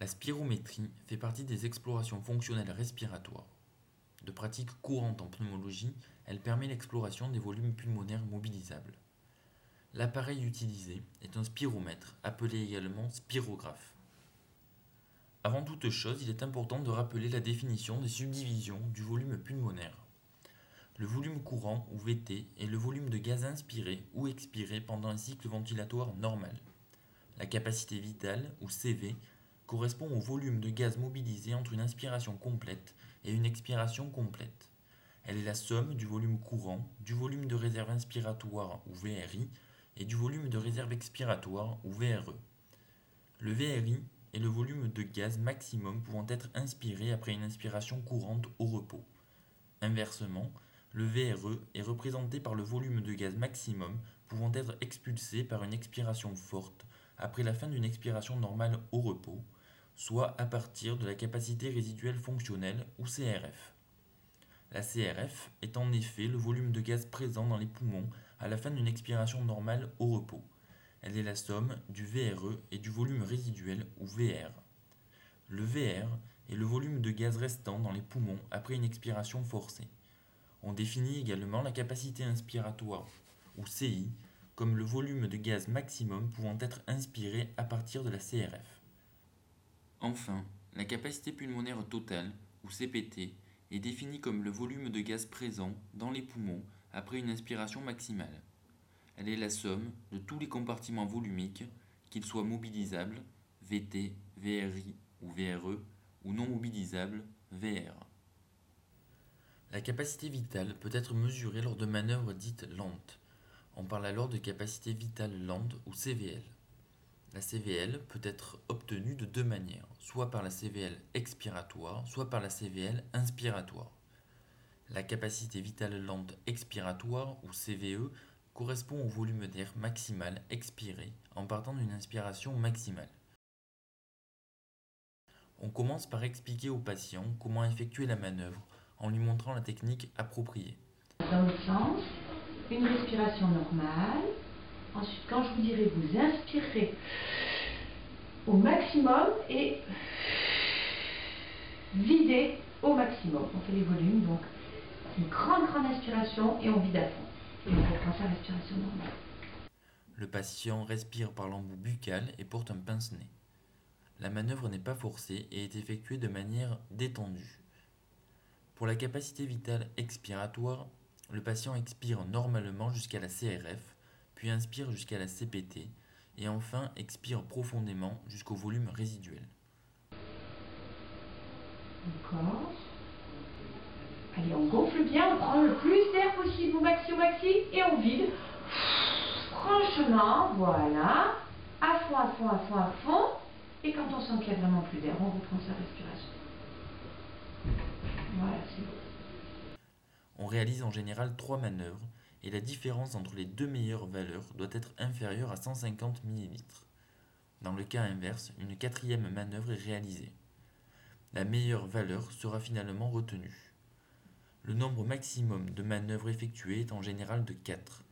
La spirométrie fait partie des explorations fonctionnelles respiratoires. De pratique courante en pneumologie, elle permet l'exploration des volumes pulmonaires mobilisables. L'appareil utilisé est un spiromètre, appelé également spirographe. Avant toute chose, il est important de rappeler la définition des subdivisions du volume pulmonaire. Le volume courant, ou VT, est le volume de gaz inspiré ou expiré pendant un cycle ventilatoire normal. La capacité vitale, ou CV, correspond au volume de gaz mobilisé entre une inspiration complète et une expiration complète. Elle est la somme du volume courant, du volume de réserve inspiratoire ou VRI et du volume de réserve expiratoire ou VRE. Le VRI est le volume de gaz maximum pouvant être inspiré après une inspiration courante au repos. Inversement, le VRE est représenté par le volume de gaz maximum pouvant être expulsé par une expiration forte après la fin d'une expiration normale au repos, soit à partir de la capacité résiduelle fonctionnelle ou CRF. La CRF est en effet le volume de gaz présent dans les poumons à la fin d'une expiration normale au repos. Elle est la somme du VRE et du volume résiduel ou VR. Le VR est le volume de gaz restant dans les poumons après une expiration forcée. On définit également la capacité inspiratoire ou CI comme le volume de gaz maximum pouvant être inspiré à partir de la CRF. Enfin, la capacité pulmonaire totale, ou CPT, est définie comme le volume de gaz présent dans les poumons après une inspiration maximale. Elle est la somme de tous les compartiments volumiques, qu'ils soient mobilisables, VT, VRI ou VRE, ou non mobilisables, VR. La capacité vitale peut être mesurée lors de manœuvres dites lentes. On parle alors de capacité vitale lente ou CVL. La CVL peut être obtenue de deux manières, soit par la CVL expiratoire, soit par la CVL inspiratoire. La capacité vitale lente expiratoire, ou CVE, correspond au volume d'air maximal expiré en partant d'une inspiration maximale. On commence par expliquer au patient comment effectuer la manœuvre en lui montrant la technique appropriée. Dans le sens, une respiration normale, Ensuite, quand je vous dirai, vous inspirez au maximum et videz au maximum. On fait les volumes, donc une grande, grande inspiration et on vide à fond. Et on reprend sa respiration normale. Le patient respire par l'embout buccal et porte un pince-nez. La manœuvre n'est pas forcée et est effectuée de manière détendue. Pour la capacité vitale expiratoire, le patient expire normalement jusqu'à la CRF puis inspire jusqu'à la CPT, et enfin expire profondément jusqu'au volume résiduel. Encore. Allez, on gonfle bien, on prend le plus d'air possible au maxi au maxi et on vide. Franchement, voilà. À fond, à fond, à fond, à fond. Et quand on sent qu'il n'y a vraiment plus d'air, on reprend sa respiration. Voilà, c'est bon. On réalise en général trois manœuvres et la différence entre les deux meilleures valeurs doit être inférieure à 150 ml. Dans le cas inverse, une quatrième manœuvre est réalisée. La meilleure valeur sera finalement retenue. Le nombre maximum de manœuvres effectuées est en général de 4.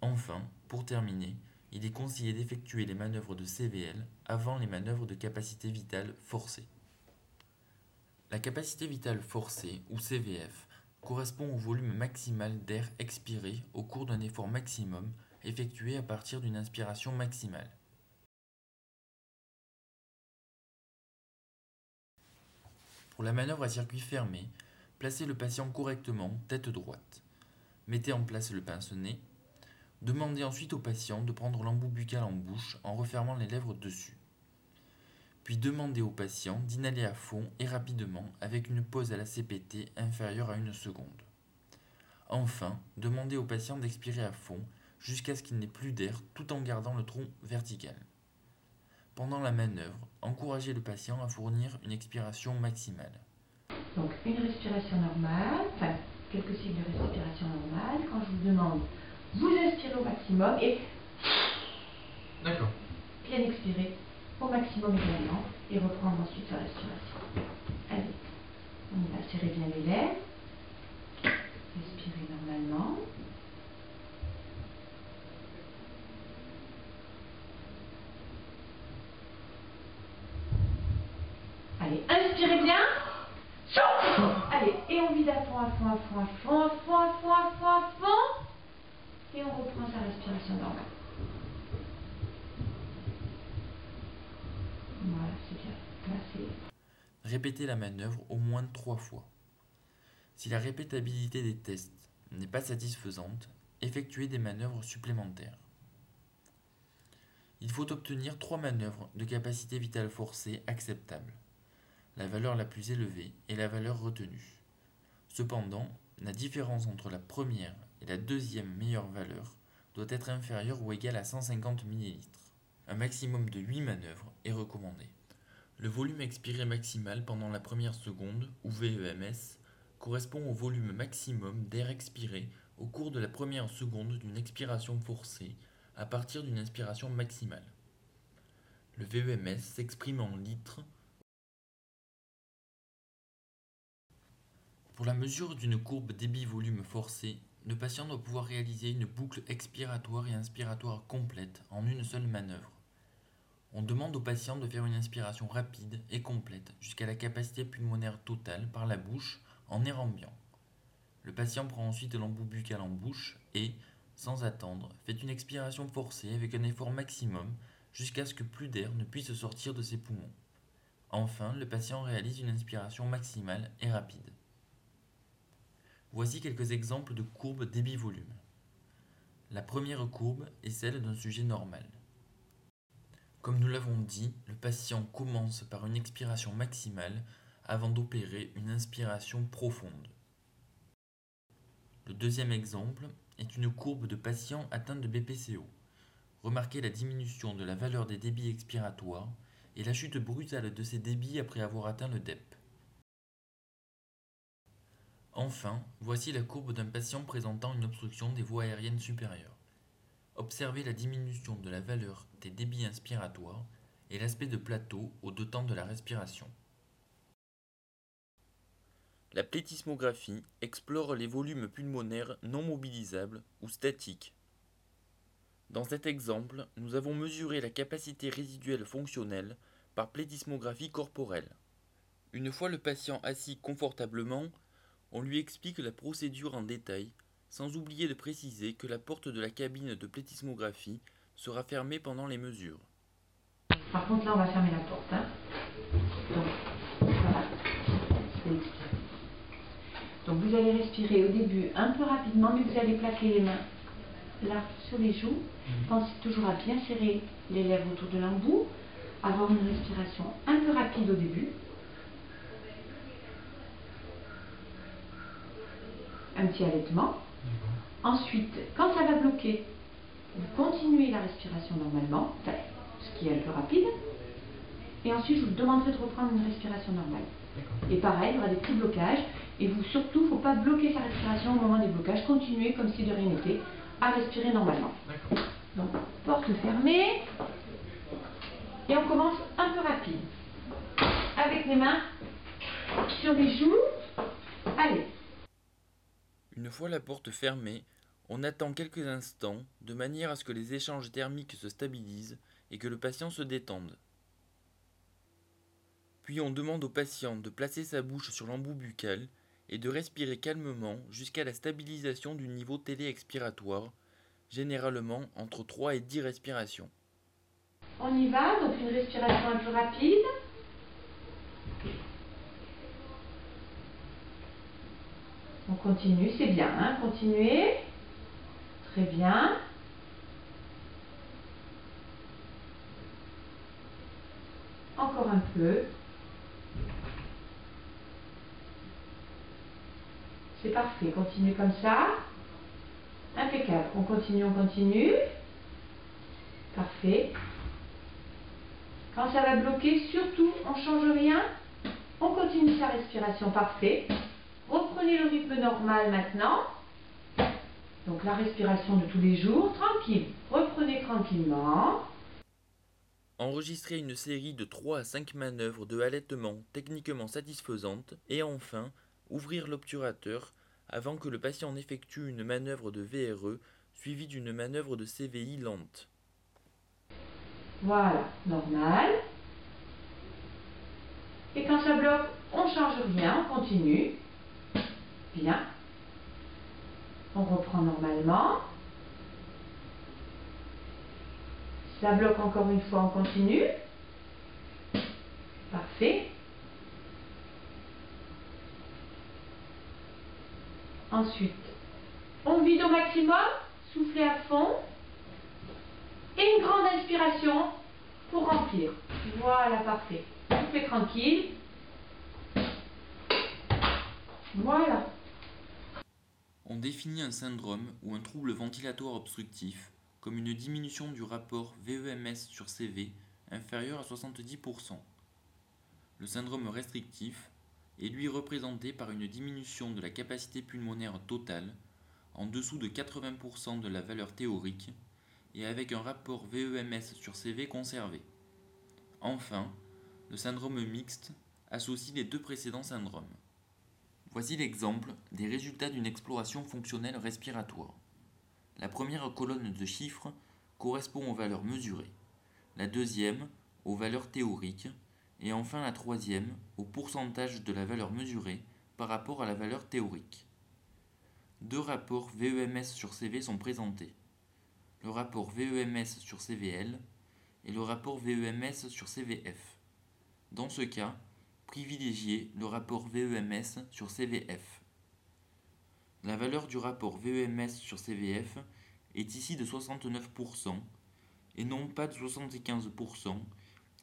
Enfin, pour terminer, il est conseillé d'effectuer les manœuvres de CVL avant les manœuvres de capacité vitale forcée. La capacité vitale forcée, ou CVF, correspond au volume maximal d'air expiré au cours d'un effort maximum effectué à partir d'une inspiration maximale. Pour la manœuvre à circuit fermé, placez le patient correctement tête droite. Mettez en place le pince-nez. Demandez ensuite au patient de prendre l'embout buccal en bouche en refermant les lèvres dessus puis demandez au patient d'inhaler à fond et rapidement avec une pause à la CPT inférieure à une seconde. Enfin, demandez au patient d'expirer à fond jusqu'à ce qu'il n'ait plus d'air tout en gardant le tronc vertical. Pendant la manœuvre, encouragez le patient à fournir une expiration maximale. Donc une respiration normale, enfin quelques cycles de respiration normale. Quand je vous demande, vous inspirez au maximum et D'accord. bien expirer au maximum également et reprendre ensuite sa respiration. Allez, on va serrer bien les lèvres, respirer normalement. Allez, inspirez bien. Allez, et on vide à fond, à fond, à fond, à fond, à fond, à fond, à fond. Et on reprend sa respiration normale. Voilà, Répétez la manœuvre au moins trois fois. Si la répétabilité des tests n'est pas satisfaisante, effectuez des manœuvres supplémentaires. Il faut obtenir trois manœuvres de capacité vitale forcée acceptables. La valeur la plus élevée est la valeur retenue. Cependant, la différence entre la première et la deuxième meilleure valeur doit être inférieure ou égale à 150 ml. Un maximum de 8 manœuvres est recommandé. Le volume expiré maximal pendant la première seconde, ou VEMS, correspond au volume maximum d'air expiré au cours de la première seconde d'une expiration forcée à partir d'une inspiration maximale. Le VEMS s'exprime en litres. Pour la mesure d'une courbe débit-volume forcé, le patient doit pouvoir réaliser une boucle expiratoire et inspiratoire complète en une seule manœuvre. On demande au patient de faire une inspiration rapide et complète jusqu'à la capacité pulmonaire totale par la bouche en air ambiant. Le patient prend ensuite l'embout buccal en bouche et, sans attendre, fait une expiration forcée avec un effort maximum jusqu'à ce que plus d'air ne puisse sortir de ses poumons. Enfin, le patient réalise une inspiration maximale et rapide. Voici quelques exemples de courbes débit-volume. La première courbe est celle d'un sujet normal. Comme nous l'avons dit, le patient commence par une expiration maximale avant d'opérer une inspiration profonde. Le deuxième exemple est une courbe de patients atteints de BPCO. Remarquez la diminution de la valeur des débits expiratoires et la chute brutale de ces débits après avoir atteint le DEP. Enfin, voici la courbe d'un patient présentant une obstruction des voies aériennes supérieures. Observez la diminution de la valeur des débits inspiratoires et l'aspect de plateau au deux temps de la respiration. La plétismographie explore les volumes pulmonaires non mobilisables ou statiques. Dans cet exemple, nous avons mesuré la capacité résiduelle fonctionnelle par plétismographie corporelle. Une fois le patient assis confortablement, on lui explique la procédure en détail, sans oublier de préciser que la porte de la cabine de plétismographie sera fermée pendant les mesures. Par contre, là, on va fermer la porte. Hein. Donc, voilà. Donc vous allez respirer au début un peu rapidement, mais vous allez plaquer les mains là sur les joues. Mhm. Pensez toujours à bien serrer les lèvres autour de l'embout, avoir une respiration un peu rapide au début. Un petit allaitement. Ensuite, quand ça va bloquer, vous continuez la respiration normalement, ce qui est un peu rapide. Et ensuite, je vous demanderai de reprendre une respiration normale. Et pareil, il y aura des petits blocages. Et vous, surtout, il ne faut pas bloquer sa respiration au moment des blocages. Continuez comme si de rien n'était à respirer normalement. Donc, porte fermée. Et on commence un peu rapide. Avec les mains sur les joues. Allez. Une fois la porte fermée, on attend quelques instants de manière à ce que les échanges thermiques se stabilisent et que le patient se détende. Puis on demande au patient de placer sa bouche sur l'embout buccal et de respirer calmement jusqu'à la stabilisation du niveau télé-expiratoire, généralement entre 3 et 10 respirations. On y va, donc une respiration un peu rapide. On continue, c'est bien, hein continuez. Très bien. Encore un peu. C'est parfait. Continuez comme ça. Impeccable. On continue, on continue. Parfait. Quand ça va bloquer, surtout, on change rien. On continue sa respiration. Parfait. Normal maintenant. Donc la respiration de tous les jours, tranquille. Reprenez tranquillement. Enregistrez une série de 3 à 5 manœuvres de halètement techniquement satisfaisantes et enfin ouvrir l'obturateur avant que le patient n'effectue une manœuvre de VRE suivie d'une manœuvre de CVI lente. Voilà, normal. Et quand ça bloque, on ne change rien, on continue. Bien. On reprend normalement. Ça bloque encore une fois, on continue. Parfait. Ensuite, on vide au maximum, soufflez à fond. Et une grande inspiration pour remplir. Voilà, parfait. Soufflez tranquille. Voilà. On définit un syndrome ou un trouble ventilatoire obstructif comme une diminution du rapport VEMS sur CV inférieur à 70%. Le syndrome restrictif est lui représenté par une diminution de la capacité pulmonaire totale en dessous de 80% de la valeur théorique et avec un rapport VEMS sur CV conservé. Enfin, le syndrome mixte associe les deux précédents syndromes. Voici l'exemple des résultats d'une exploration fonctionnelle respiratoire. La première colonne de chiffres correspond aux valeurs mesurées, la deuxième aux valeurs théoriques et enfin la troisième au pourcentage de la valeur mesurée par rapport à la valeur théorique. Deux rapports VEMS sur CV sont présentés le rapport VEMS sur CVL et le rapport VEMS sur CVF. Dans ce cas, privilégiez le rapport VEMS sur CVF. La valeur du rapport VEMS sur CVF est ici de 69% et non pas de 75%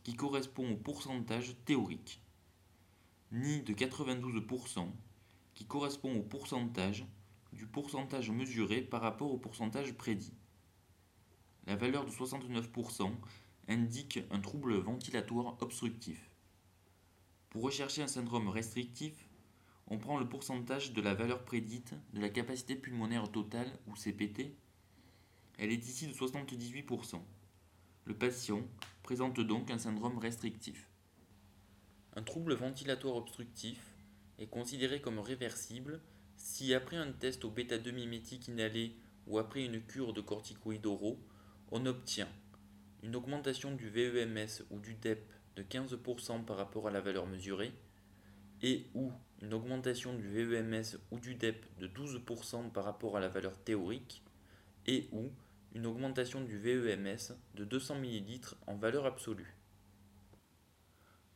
qui correspond au pourcentage théorique, ni de 92% qui correspond au pourcentage du pourcentage mesuré par rapport au pourcentage prédit. La valeur de 69% indique un trouble ventilatoire obstructif. Pour rechercher un syndrome restrictif, on prend le pourcentage de la valeur prédite de la capacité pulmonaire totale ou CPT. Elle est ici de 78%. Le patient présente donc un syndrome restrictif. Un trouble ventilatoire obstructif est considéré comme réversible si après un test au bêta-2 mimétique inhalé ou après une cure de corticoïdes oraux, on obtient une augmentation du VEMS ou du DEP de 15% par rapport à la valeur mesurée et ou une augmentation du VEMS ou du DEP de 12% par rapport à la valeur théorique et ou une augmentation du VEMS de 200 ml en valeur absolue.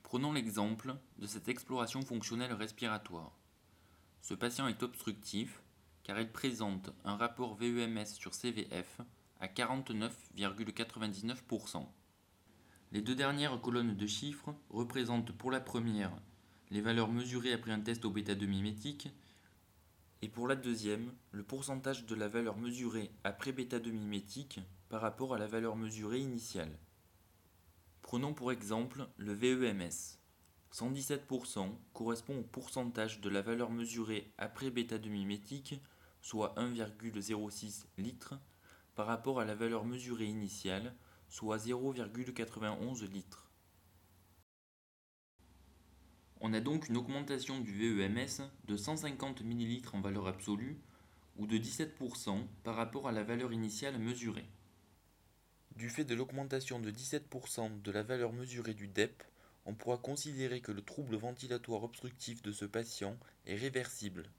Prenons l'exemple de cette exploration fonctionnelle respiratoire. Ce patient est obstructif car il présente un rapport VEMS sur CVF à 49,99%. Les deux dernières colonnes de chiffres représentent pour la première les valeurs mesurées après un test au bêta-2 mimétique et pour la deuxième le pourcentage de la valeur mesurée après bêta-2 mimétique par rapport à la valeur mesurée initiale. Prenons pour exemple le VEMS. 117% correspond au pourcentage de la valeur mesurée après bêta-2 mimétique, soit 1,06 litres par rapport à la valeur mesurée initiale, soit 0,91 litres. On a donc une augmentation du VEMS de 150 ml en valeur absolue ou de 17% par rapport à la valeur initiale mesurée. Du fait de l'augmentation de 17% de la valeur mesurée du DEP, on pourra considérer que le trouble ventilatoire obstructif de ce patient est réversible.